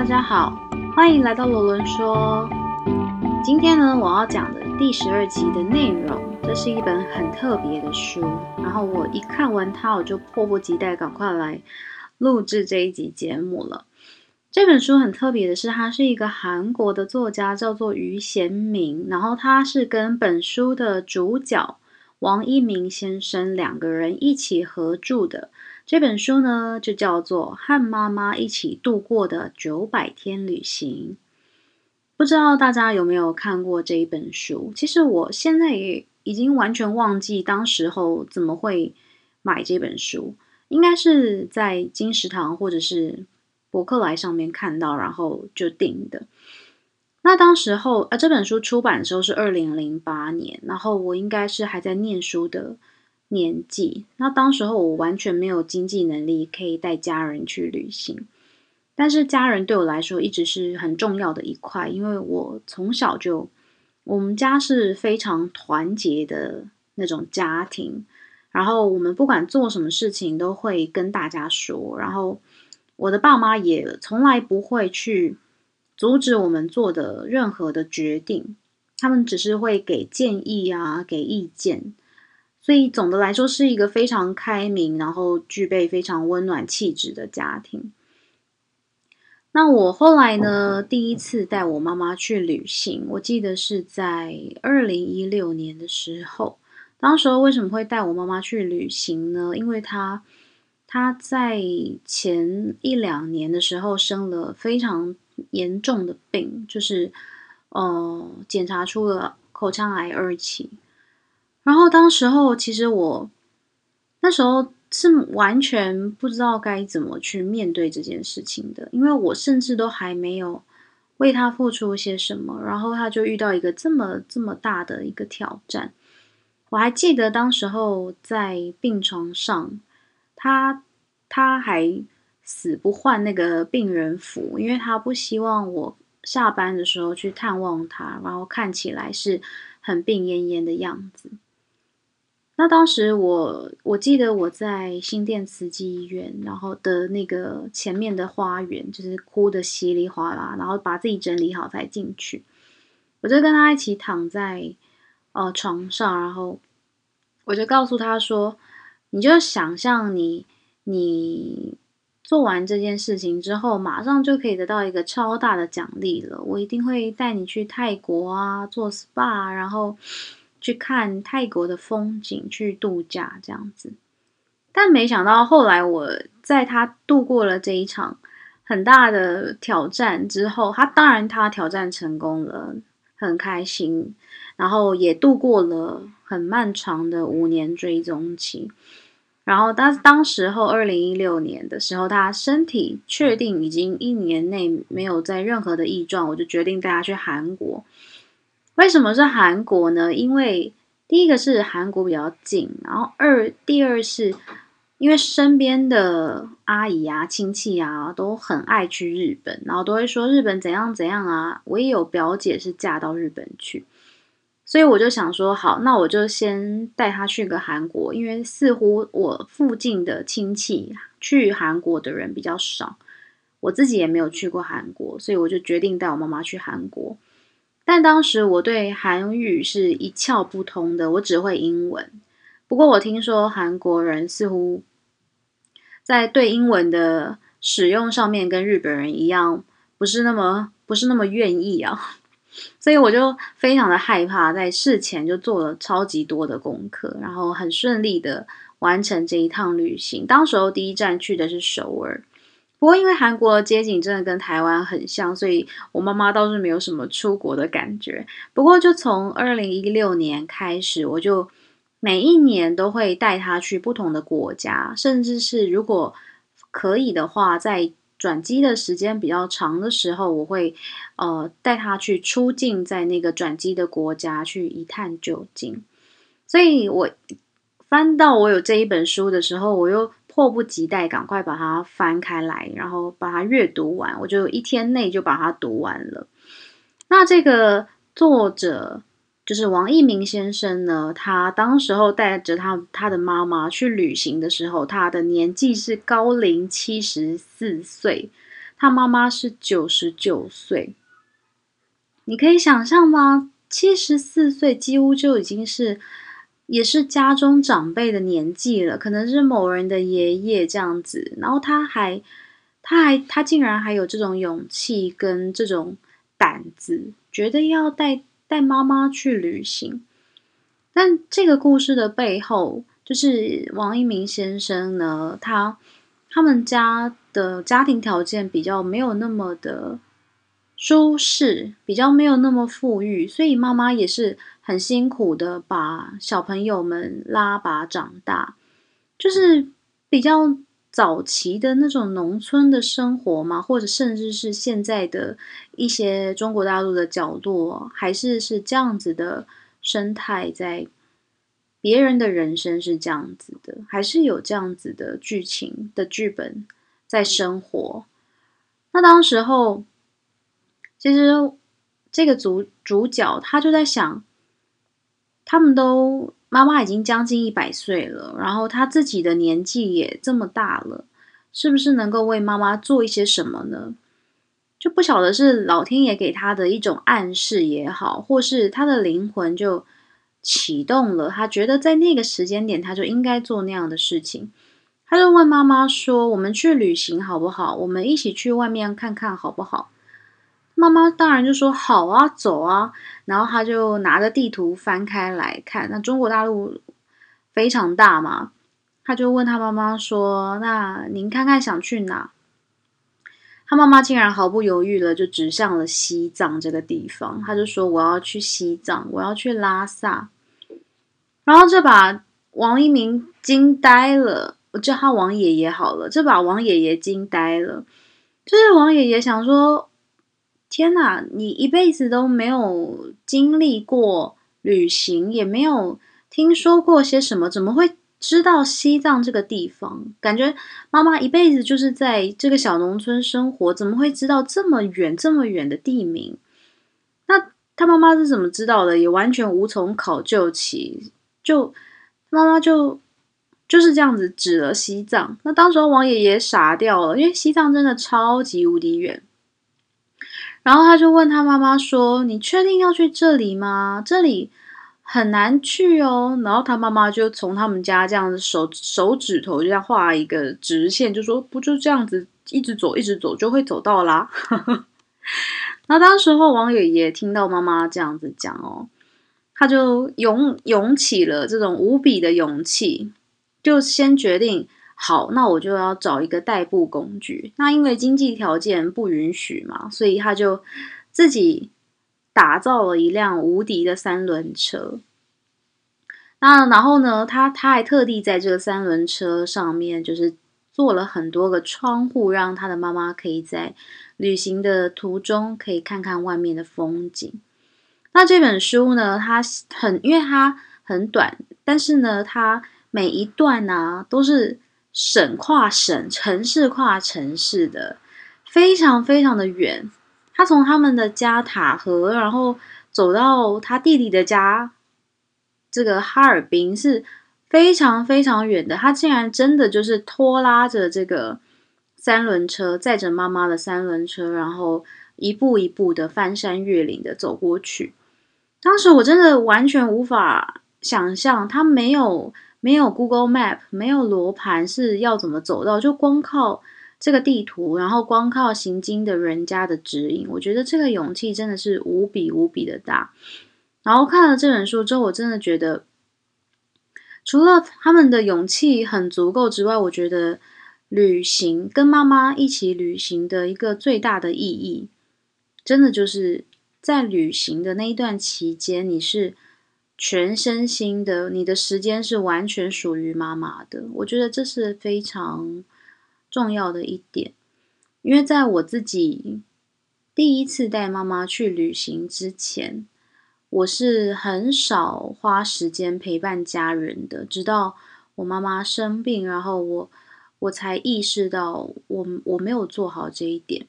大家好，欢迎来到罗伦说。今天呢，我要讲的第十二集的内容，这是一本很特别的书。然后我一看完它，我就迫不及待赶快来录制这一集节目了。这本书很特别的是，它是一个韩国的作家，叫做于贤明。然后他是跟本书的主角王一鸣先生两个人一起合著的。这本书呢，就叫做《和妈妈一起度过的九百天旅行》。不知道大家有没有看过这一本书？其实我现在也已经完全忘记当时候怎么会买这本书，应该是在金石堂或者是博客来上面看到，然后就订的。那当时候，呃，这本书出版的时候是二零零八年，然后我应该是还在念书的。年纪，那当时候我完全没有经济能力可以带家人去旅行，但是家人对我来说一直是很重要的一块，因为我从小就，我们家是非常团结的那种家庭，然后我们不管做什么事情都会跟大家说，然后我的爸妈也从来不会去阻止我们做的任何的决定，他们只是会给建议啊，给意见。所以总的来说是一个非常开明，然后具备非常温暖气质的家庭。那我后来呢，第一次带我妈妈去旅行，我记得是在二零一六年的时候。当时候为什么会带我妈妈去旅行呢？因为她她在前一两年的时候生了非常严重的病，就是呃检查出了口腔癌二期。然后当时候，其实我那时候是完全不知道该怎么去面对这件事情的，因为我甚至都还没有为他付出些什么，然后他就遇到一个这么这么大的一个挑战。我还记得当时候在病床上，他他还死不换那个病人服，因为他不希望我下班的时候去探望他，然后看起来是很病恹恹的样子。那当时我我记得我在新店慈济医院，然后的那个前面的花园，就是哭的稀里哗啦，然后把自己整理好才进去。我就跟他一起躺在呃床上，然后我就告诉他说：“你就想象你你做完这件事情之后，马上就可以得到一个超大的奖励了。我一定会带你去泰国啊，做 SPA，然后。”去看泰国的风景，去度假这样子，但没想到后来我在他度过了这一场很大的挑战之后，他当然他挑战成功了，很开心，然后也度过了很漫长的五年追踪期，然后当当时候二零一六年的时候，他身体确定已经一年内没有在任何的异状，我就决定带他去韩国。为什么是韩国呢？因为第一个是韩国比较近，然后二第二是因为身边的阿姨啊、亲戚啊都很爱去日本，然后都会说日本怎样怎样啊。我也有表姐是嫁到日本去，所以我就想说，好，那我就先带她去个韩国，因为似乎我附近的亲戚去韩国的人比较少，我自己也没有去过韩国，所以我就决定带我妈妈去韩国。但当时我对韩语是一窍不通的，我只会英文。不过我听说韩国人似乎在对英文的使用上面跟日本人一样，不是那么不是那么愿意啊，所以我就非常的害怕，在事前就做了超级多的功课，然后很顺利的完成这一趟旅行。当时候第一站去的是首尔。不过，因为韩国的街景真的跟台湾很像，所以我妈妈倒是没有什么出国的感觉。不过，就从二零一六年开始，我就每一年都会带她去不同的国家，甚至是如果可以的话，在转机的时间比较长的时候，我会呃带她去出境在那个转机的国家去一探究竟。所以我翻到我有这一本书的时候，我又。迫不及待，赶快把它翻开来，然后把它阅读完。我就一天内就把它读完了。那这个作者就是王一鸣先生呢，他当时候带着他他的妈妈去旅行的时候，他的年纪是高龄七十四岁。他妈妈是九十九岁。你可以想象吗？七十四岁几乎就已经是，也是家中长辈的年纪了，可能是某人的爷爷这样子。然后他还，他还，他竟然还有这种勇气跟这种胆子，觉得要带带妈妈去旅行。但这个故事的背后，就是王一鸣先生呢，他他们家的家庭条件比较没有那么的。舒适比较没有那么富裕，所以妈妈也是很辛苦的把小朋友们拉拔长大，就是比较早期的那种农村的生活嘛，或者甚至是现在的一些中国大陆的角落，还是是这样子的生态，在别人的人生是这样子的，还是有这样子的剧情的剧本在生活。那当时候。其实，这个主主角他就在想，他们都妈妈已经将近一百岁了，然后他自己的年纪也这么大了，是不是能够为妈妈做一些什么呢？就不晓得是老天爷给他的一种暗示也好，或是他的灵魂就启动了，他觉得在那个时间点他就应该做那样的事情。他就问妈妈说：“我们去旅行好不好？我们一起去外面看看好不好？”妈妈当然就说好啊，走啊，然后他就拿着地图翻开来看。那中国大陆非常大嘛，他就问他妈妈说：“那您看看想去哪？”他妈妈竟然毫不犹豫的就指向了西藏这个地方，他就说：“我要去西藏，我要去拉萨。”然后这把王一鸣惊呆了，我叫他王爷爷好了。这把王爷爷惊呆了，就是王爷爷想说。天哪！你一辈子都没有经历过旅行，也没有听说过些什么，怎么会知道西藏这个地方？感觉妈妈一辈子就是在这个小农村生活，怎么会知道这么远、这么远的地名？那他妈妈是怎么知道的？也完全无从考究起。就妈妈就就是这样子指了西藏。那当时王爷爷傻掉了，因为西藏真的超级无敌远。然后他就问他妈妈说：“你确定要去这里吗？这里很难去哦。”然后他妈妈就从他们家这样子手手指头就这样画一个直线，就说：“不就这样子一直走，一直走就会走到啦。”那当时候王爷爷听到妈妈这样子讲哦，他就涌涌起了这种无比的勇气，就先决定。好，那我就要找一个代步工具。那因为经济条件不允许嘛，所以他就自己打造了一辆无敌的三轮车。那然后呢，他他还特地在这个三轮车上面，就是做了很多个窗户，让他的妈妈可以在旅行的途中可以看看外面的风景。那这本书呢，它很因为它很短，但是呢，它每一段呢都是。省跨省，城市跨城市的，非常非常的远。他从他们的家塔河，然后走到他弟弟的家，这个哈尔滨是非常非常远的。他竟然真的就是拖拉着这个三轮车，载着妈妈的三轮车，然后一步一步的翻山越岭的走过去。当时我真的完全无法想象，他没有。没有 Google Map，没有罗盘，是要怎么走到？就光靠这个地图，然后光靠行经的人家的指引，我觉得这个勇气真的是无比无比的大。然后看了这本书之后，我真的觉得，除了他们的勇气很足够之外，我觉得旅行跟妈妈一起旅行的一个最大的意义，真的就是在旅行的那一段期间，你是。全身心的，你的时间是完全属于妈妈的。我觉得这是非常重要的一点，因为在我自己第一次带妈妈去旅行之前，我是很少花时间陪伴家人的。直到我妈妈生病，然后我我才意识到我我没有做好这一点。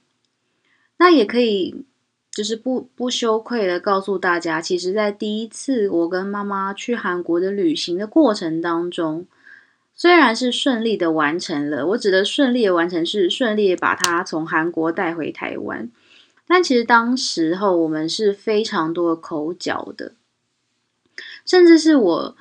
那也可以。就是不不羞愧的告诉大家，其实，在第一次我跟妈妈去韩国的旅行的过程当中，虽然是顺利的完成了，我指的顺利的完成是顺利把他从韩国带回台湾，但其实当时候我们是非常多口角的，甚至是我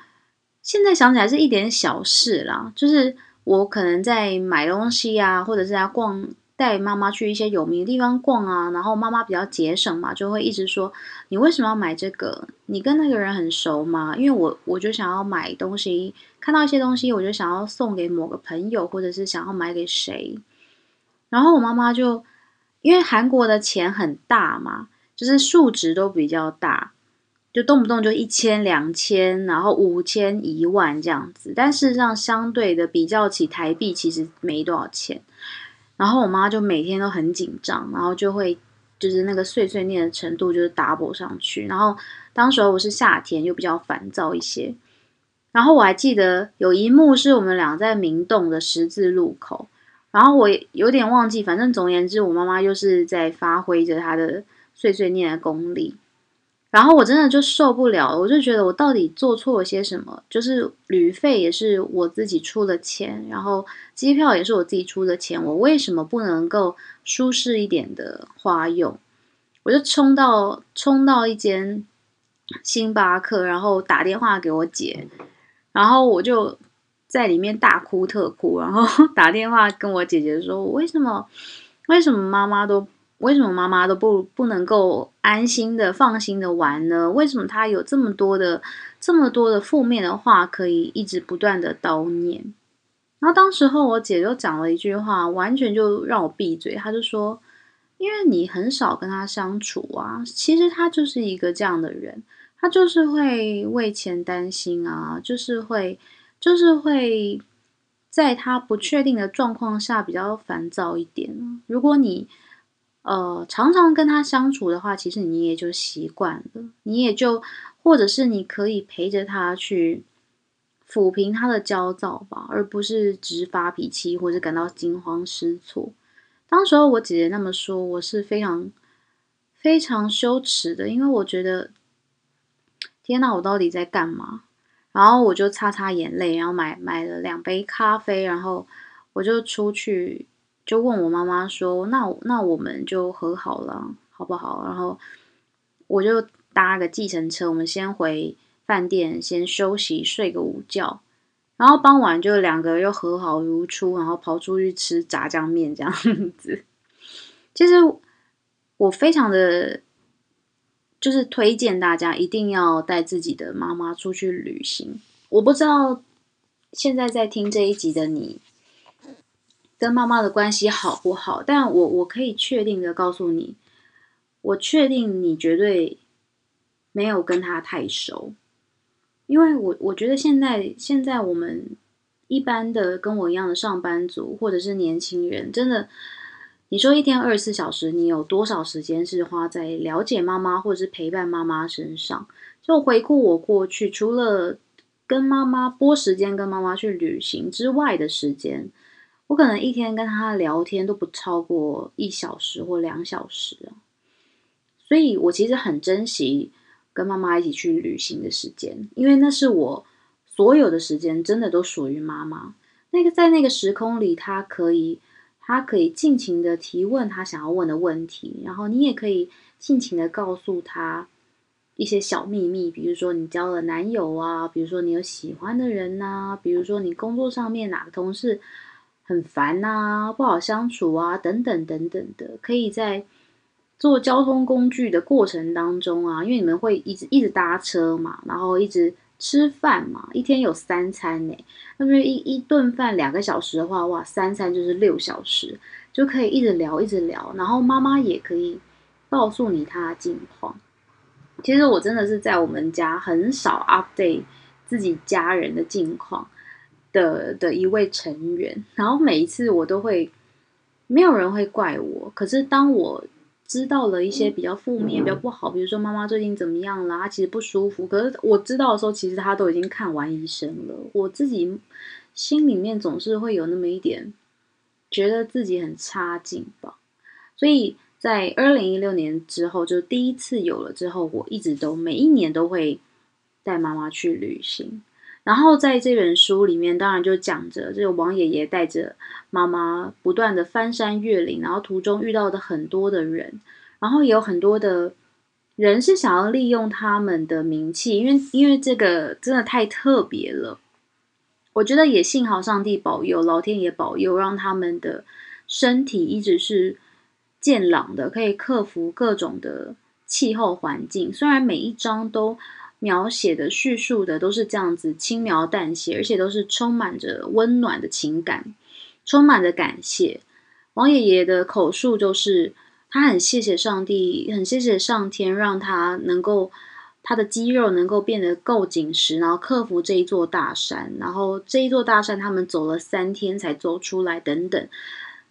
现在想起来是一点小事啦，就是我可能在买东西啊，或者是在逛。带妈妈去一些有名的地方逛啊，然后妈妈比较节省嘛，就会一直说你为什么要买这个？你跟那个人很熟吗？因为我我就想要买东西，看到一些东西，我就想要送给某个朋友，或者是想要买给谁。然后我妈妈就因为韩国的钱很大嘛，就是数值都比较大，就动不动就一千、两千，然后五千、一万这样子。但事实上，相对的比较起台币，其实没多少钱。然后我妈就每天都很紧张，然后就会就是那个碎碎念的程度就是 double 上去。然后当时候我是夏天，又比较烦躁一些。然后我还记得有一幕是我们俩在明洞的十字路口，然后我有点忘记，反正总而言之，我妈妈又是在发挥着她的碎碎念的功力。然后我真的就受不了，我就觉得我到底做错了些什么？就是旅费也是我自己出的钱，然后机票也是我自己出的钱，我为什么不能够舒适一点的花用？我就冲到冲到一间星巴克，然后打电话给我姐，然后我就在里面大哭特哭，然后 打电话跟我姐姐说：“为什么为什么妈妈都？”为什么妈妈都不不能够安心的、放心的玩呢？为什么她有这么多的、这么多的负面的话可以一直不断的叨念？然后当时候我姐就讲了一句话，完全就让我闭嘴。她就说：“因为你很少跟他相处啊，其实他就是一个这样的人，他就是会为钱担心啊，就是会，就是会在他不确定的状况下比较烦躁一点。如果你……”呃，常常跟他相处的话，其实你也就习惯了，你也就，或者是你可以陪着他去抚平他的焦躁吧，而不是直发脾气或者感到惊慌失措。当时候我姐姐那么说，我是非常非常羞耻的，因为我觉得，天哪，我到底在干嘛？然后我就擦擦眼泪，然后买买了两杯咖啡，然后我就出去。就问我妈妈说：“那那我们就和好了，好不好？”然后我就搭个计程车，我们先回饭店，先休息，睡个午觉。然后傍晚就两个又和好如初，然后跑出去吃炸酱面这样子。其实我非常的，就是推荐大家一定要带自己的妈妈出去旅行。我不知道现在在听这一集的你。跟妈妈的关系好不好？但我我可以确定的告诉你，我确定你绝对没有跟他太熟，因为我我觉得现在现在我们一般的跟我一样的上班族或者是年轻人，真的，你说一天二十四小时，你有多少时间是花在了解妈妈或者是陪伴妈妈身上？就回顾我过去，除了跟妈妈拨时间跟妈妈去旅行之外的时间。我可能一天跟他聊天都不超过一小时或两小时啊，所以我其实很珍惜跟妈妈一起去旅行的时间，因为那是我所有的时间真的都属于妈妈。那个在那个时空里，他可以，他可以尽情的提问他想要问的问题，然后你也可以尽情的告诉他一些小秘密，比如说你交了男友啊，比如说你有喜欢的人呐，比如说你工作上面哪个同事。很烦呐，不好相处啊，等等等等的，可以在做交通工具的过程当中啊，因为你们会一直一直搭车嘛，然后一直吃饭嘛，一天有三餐呢，那么一一顿饭两个小时的话，哇，三餐就是六小时，就可以一直聊一直聊，然后妈妈也可以告诉你她的近况。其实我真的是在我们家很少 update 自己家人的近况。的的一位成员，然后每一次我都会，没有人会怪我。可是当我知道了一些比较负面、比较不好，比如说妈妈最近怎么样啦，她其实不舒服。可是我知道的时候，其实她都已经看完医生了。我自己心里面总是会有那么一点，觉得自己很差劲吧。所以在二零一六年之后，就第一次有了之后，我一直都每一年都会带妈妈去旅行。然后在这本书里面，当然就讲着这个王爷爷带着妈妈不断的翻山越岭，然后途中遇到的很多的人，然后也有很多的人是想要利用他们的名气，因为因为这个真的太特别了。我觉得也幸好上帝保佑，老天爷保佑，让他们的身体一直是健朗的，可以克服各种的气候环境。虽然每一章都。描写的叙述的都是这样子轻描淡写，而且都是充满着温暖的情感，充满着感谢。王爷爷的口述就是他很谢谢上帝，很谢谢上天，让他能够他的肌肉能够变得够紧实，然后克服这一座大山，然后这一座大山他们走了三天才走出来等等。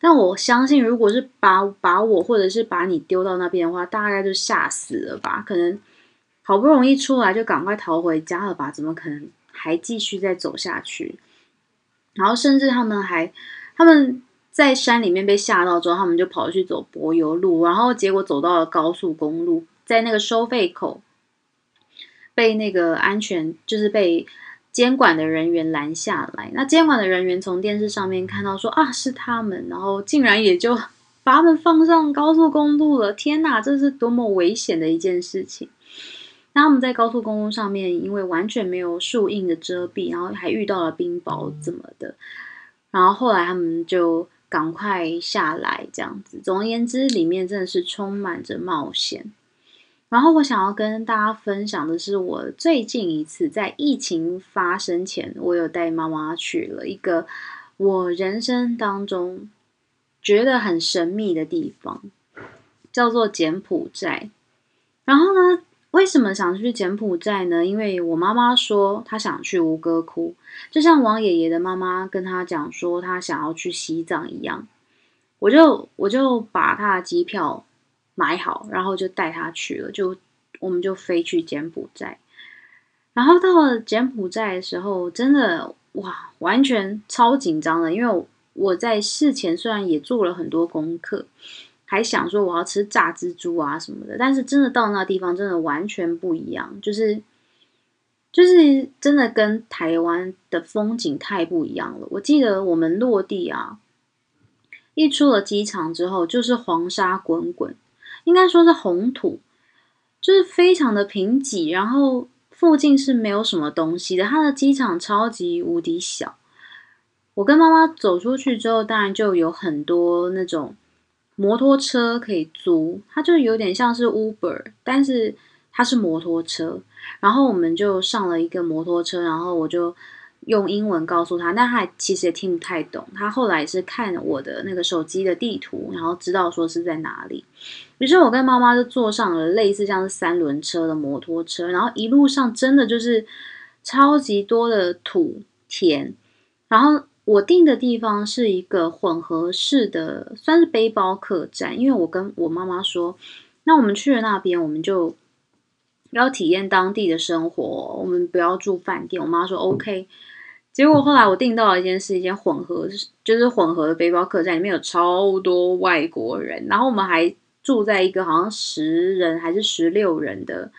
但我相信，如果是把把我或者是把你丢到那边的话，大概就吓死了吧，可能。好不容易出来，就赶快逃回家了吧？怎么可能还继续再走下去？然后甚至他们还他们在山里面被吓到之后，他们就跑去走柏油路，然后结果走到了高速公路，在那个收费口被那个安全就是被监管的人员拦下来。那监管的人员从电视上面看到说啊是他们，然后竟然也就把他们放上高速公路了。天哪，这是多么危险的一件事情！那他们在高速公路上面，因为完全没有树荫的遮蔽，然后还遇到了冰雹怎么的，然后后来他们就赶快下来，这样子。总而言之，里面真的是充满着冒险。然后我想要跟大家分享的是，我最近一次在疫情发生前，我有带妈妈去了一个我人生当中觉得很神秘的地方，叫做柬埔寨。然后呢？为什么想去柬埔寨呢？因为我妈妈说她想去吴哥窟，就像王爷爷的妈妈跟他讲说他想要去西藏一样。我就我就把他的机票买好，然后就带他去了，就我们就飞去柬埔寨。然后到了柬埔寨的时候，真的哇，完全超紧张的，因为我在事前虽然也做了很多功课。还想说我要吃炸蜘蛛啊什么的，但是真的到那地方真的完全不一样，就是就是真的跟台湾的风景太不一样了。我记得我们落地啊，一出了机场之后就是黄沙滚滚，应该说是红土，就是非常的贫瘠，然后附近是没有什么东西的。它的机场超级无敌小，我跟妈妈走出去之后，当然就有很多那种。摩托车可以租，它就有点像是 Uber，但是它是摩托车。然后我们就上了一个摩托车，然后我就用英文告诉他，但他其实也听不太懂。他后来是看我的那个手机的地图，然后知道说是在哪里。于是我跟妈妈就坐上了类似像是三轮车的摩托车，然后一路上真的就是超级多的土田，然后。我订的地方是一个混合式的，算是背包客栈。因为我跟我妈妈说，那我们去了那边，我们就要体验当地的生活，我们不要住饭店。我妈说 OK。结果后来我订到了一间是一间混合，就是混合的背包客栈，里面有超多外国人。然后我们还住在一个好像十人还是十六人的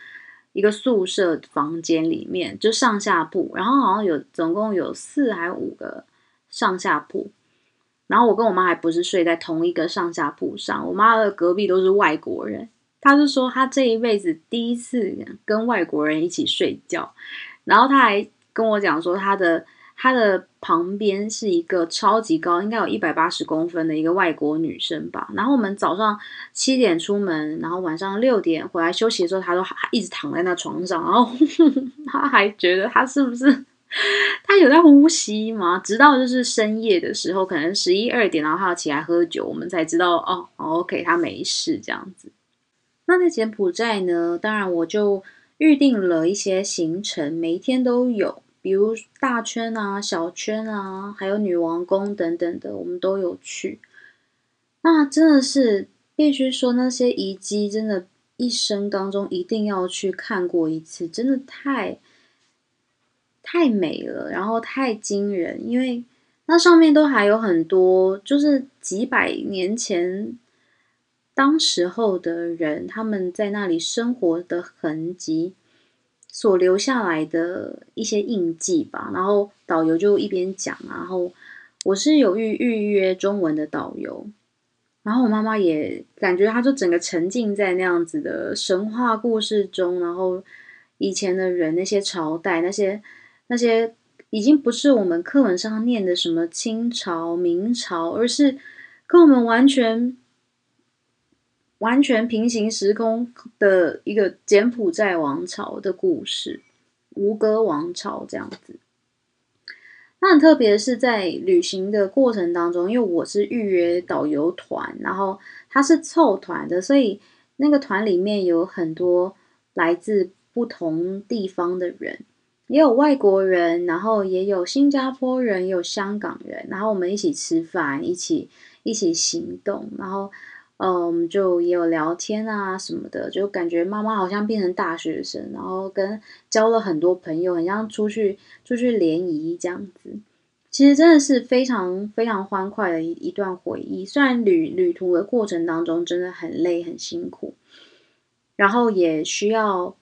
一个宿舍房间里面，就上下铺。然后好像有总共有四还五个。上下铺，然后我跟我妈还不是睡在同一个上下铺上，我妈的隔壁都是外国人。她就说她这一辈子第一次跟外国人一起睡觉，然后她还跟我讲说，她的她的旁边是一个超级高，应该有一百八十公分的一个外国女生吧。然后我们早上七点出门，然后晚上六点回来休息的时候，她都还一直躺在那床上，然后 她还觉得她是不是？他有在呼吸吗？直到就是深夜的时候，可能十一二点，然后他要起来喝酒，我们才知道哦，OK，他没事这样子。那在柬埔寨呢？当然我就预定了一些行程，每一天都有，比如大圈啊、小圈啊，还有女王宫等等的，我们都有去。那真的是必须说，那些遗迹真的，一生当中一定要去看过一次，真的太。太美了，然后太惊人，因为那上面都还有很多，就是几百年前当时候的人他们在那里生活的痕迹。所留下来的一些印记吧。然后导游就一边讲，然后我是有预预约中文的导游，然后我妈妈也感觉她就整个沉浸在那样子的神话故事中，然后以前的人那些朝代那些那些。已经不是我们课本上念的什么清朝、明朝，而是跟我们完全、完全平行时空的一个柬埔寨王朝的故事——吴哥王朝这样子。那很特别的是，在旅行的过程当中，因为我是预约导游团，然后他是凑团的，所以那个团里面有很多来自不同地方的人。也有外国人，然后也有新加坡人，也有香港人，然后我们一起吃饭，一起一起行动，然后嗯，就也有聊天啊什么的，就感觉妈妈好像变成大学生，然后跟交了很多朋友，很像出去出去联谊这样子。其实真的是非常非常欢快的一一段回忆。虽然旅旅途的过程当中真的很累很辛苦，然后也需要。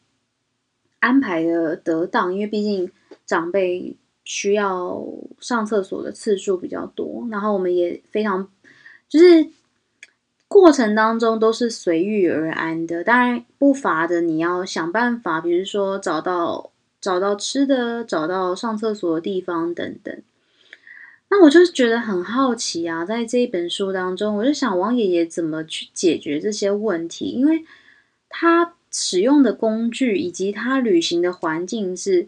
安排的得当，因为毕竟长辈需要上厕所的次数比较多，然后我们也非常就是过程当中都是随遇而安的。当然不乏的你要想办法，比如说找到找到吃的，找到上厕所的地方等等。那我就是觉得很好奇啊，在这一本书当中，我就想王爷爷怎么去解决这些问题，因为他。使用的工具以及他旅行的环境是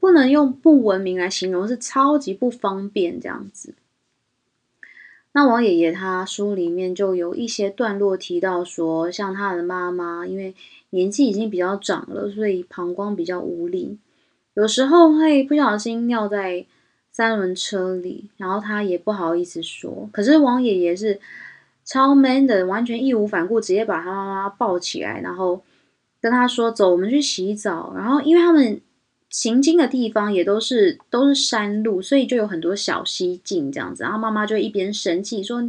不能用不文明来形容，是超级不方便这样子。那王爷爷他书里面就有一些段落提到说，像他的妈妈因为年纪已经比较长了，所以膀胱比较无力，有时候会不小心尿在三轮车里，然后他也不好意思说。可是王爷爷是超 man 的，完全义无反顾，直接把他妈妈抱起来，然后。跟他说走，我们去洗澡。然后，因为他们行经的地方也都是都是山路，所以就有很多小溪径这样子。然后妈妈就一边生气说：“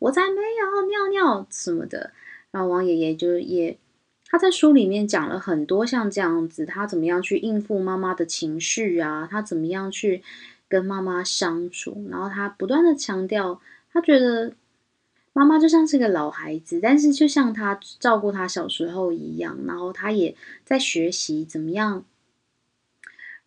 我才没有尿尿什么的。”然后王爷爷就也他在书里面讲了很多像这样子，他怎么样去应付妈妈的情绪啊？他怎么样去跟妈妈相处？然后他不断的强调，他觉得。妈妈就像是个老孩子，但是就像他照顾他小时候一样，然后他也在学习怎么样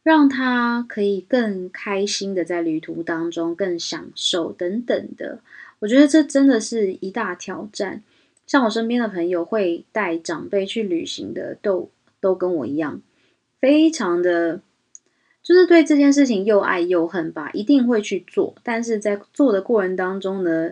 让他可以更开心的在旅途当中更享受等等的。我觉得这真的是一大挑战。像我身边的朋友会带长辈去旅行的，都都跟我一样，非常的就是对这件事情又爱又恨吧，一定会去做，但是在做的过程当中呢。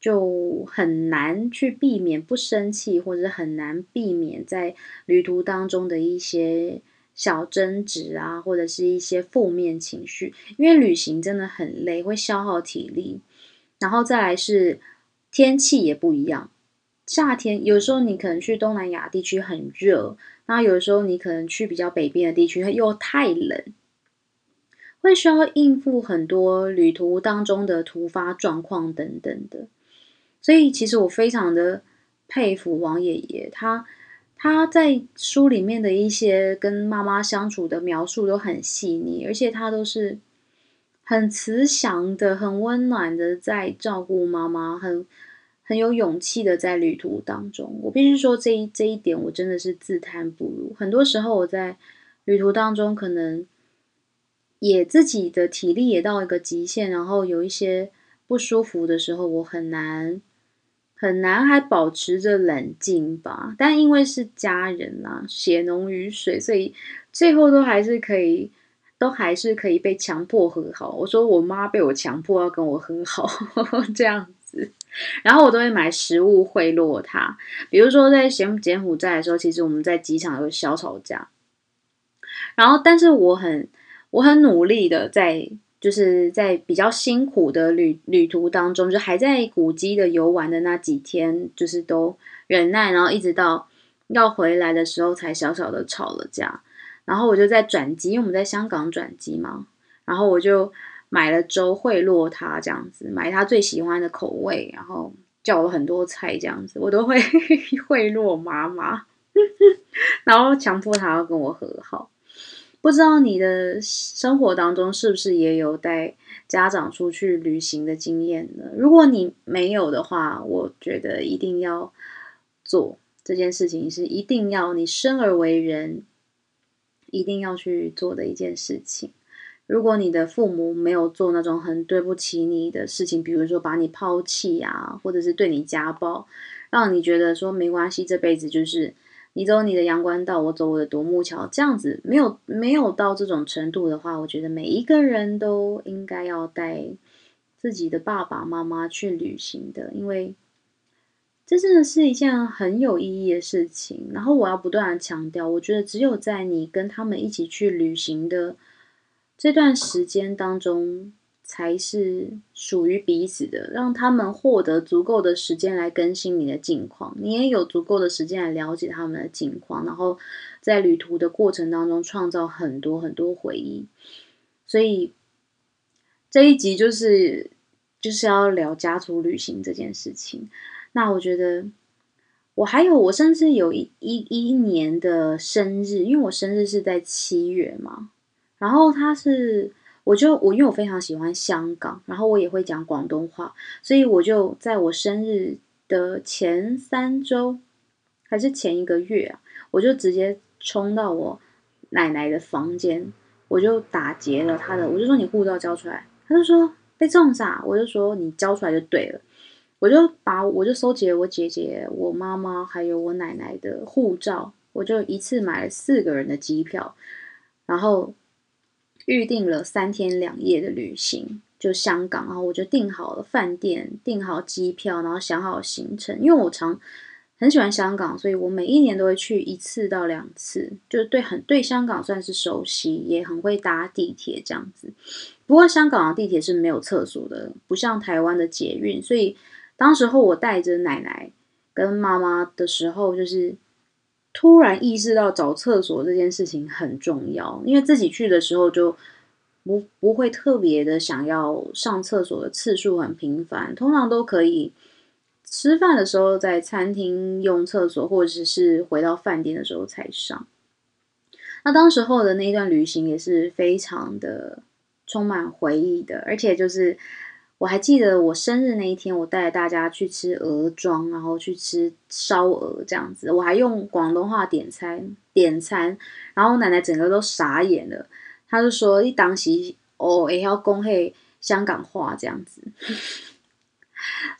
就很难去避免不生气，或者很难避免在旅途当中的一些小争执啊，或者是一些负面情绪。因为旅行真的很累，会消耗体力。然后再来是天气也不一样，夏天有时候你可能去东南亚地区很热，那有时候你可能去比较北边的地区又太冷，会需要应付很多旅途当中的突发状况等等的。所以，其实我非常的佩服王爷爷，他他在书里面的一些跟妈妈相处的描述都很细腻，而且他都是很慈祥的、很温暖的在照顾妈妈，很很有勇气的在旅途当中。我必须说，这一这一点我真的是自叹不如。很多时候我在旅途当中，可能也自己的体力也到一个极限，然后有一些不舒服的时候，我很难。很难还保持着冷静吧，但因为是家人呐，血浓于水，所以最后都还是可以，都还是可以被强迫和好。我说我妈被我强迫要跟我和好 这样子，然后我都会买食物贿赂她。比如说在柬柬埔寨的时候，其实我们在机场有小吵架，然后但是我很我很努力的在。就是在比较辛苦的旅旅途当中，就还在古迹的游玩的那几天，就是都忍耐，然后一直到要回来的时候才小小的吵了架。然后我就在转机，因为我们在香港转机嘛，然后我就买了粥贿赂他，这样子买他最喜欢的口味，然后叫了很多菜，这样子我都会 贿赂妈妈，然后强迫他要跟我和好。不知道你的生活当中是不是也有带家长出去旅行的经验呢？如果你没有的话，我觉得一定要做这件事情，是一定要你生而为人一定要去做的一件事情。如果你的父母没有做那种很对不起你的事情，比如说把你抛弃啊，或者是对你家暴，让你觉得说没关系，这辈子就是你走你的阳关道，我走我的独木桥，这样子没有没有到这种程度的话，我觉得每一个人都应该要带自己的爸爸妈妈去旅行的，因为这真的是一件很有意义的事情。然后我要不断的强调，我觉得只有在你跟他们一起去旅行的。这段时间当中才是属于彼此的，让他们获得足够的时间来更新你的近况，你也有足够的时间来了解他们的近况，然后在旅途的过程当中创造很多很多回忆。所以这一集就是就是要聊家族旅行这件事情。那我觉得我还有我甚至有一一一年的生日，因为我生日是在七月嘛。然后他是，我就我因为我非常喜欢香港，然后我也会讲广东话，所以我就在我生日的前三周，还是前一个月啊，我就直接冲到我奶奶的房间，我就打劫了他的，我就说你护照交出来，他就说被撞傻，我就说你交出来就对了，我就把我就收集了我姐姐、我妈妈还有我奶奶的护照，我就一次买了四个人的机票，然后。预定了三天两夜的旅行，就香港，然后我就订好了饭店，订好机票，然后想好行程。因为我常很喜欢香港，所以我每一年都会去一次到两次，就是对很对香港算是熟悉，也很会搭地铁这样子。不过香港的地铁是没有厕所的，不像台湾的捷运，所以当时候我带着奶奶跟妈妈的时候，就是。突然意识到找厕所这件事情很重要，因为自己去的时候就不不会特别的想要上厕所的次数很频繁，通常都可以吃饭的时候在餐厅用厕所，或者是回到饭店的时候才上。那当时候的那一段旅行也是非常的充满回忆的，而且就是。我还记得我生日那一天，我带大家去吃鹅庄，然后去吃烧鹅这样子。我还用广东话点餐，点餐，然后我奶奶整个都傻眼了，她就说：“一当时哦，也要恭贺香港话这样子。”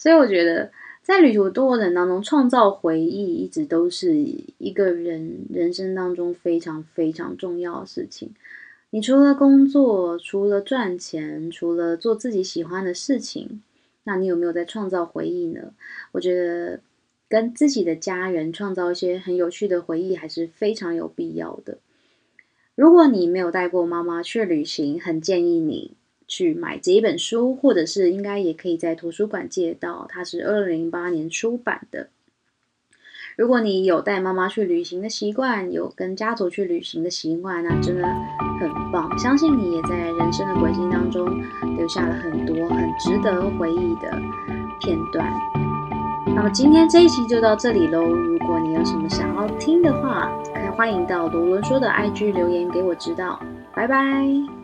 所以我觉得，在旅途多人当中，创造回忆一直都是一个人人生当中非常非常重要的事情。你除了工作，除了赚钱，除了做自己喜欢的事情，那你有没有在创造回忆呢？我觉得跟自己的家人创造一些很有趣的回忆还是非常有必要的。如果你没有带过妈妈去旅行，很建议你去买这一本书，或者是应该也可以在图书馆借到，它是二零零八年出版的。如果你有带妈妈去旅行的习惯，有跟家族去旅行的习惯，那真的很棒。相信你也在人生的轨迹当中留下了很多很值得回忆的片段。那么今天这一期就到这里喽。如果你有什么想要听的话，可以欢迎到罗伦说的 IG 留言给我知道。拜拜。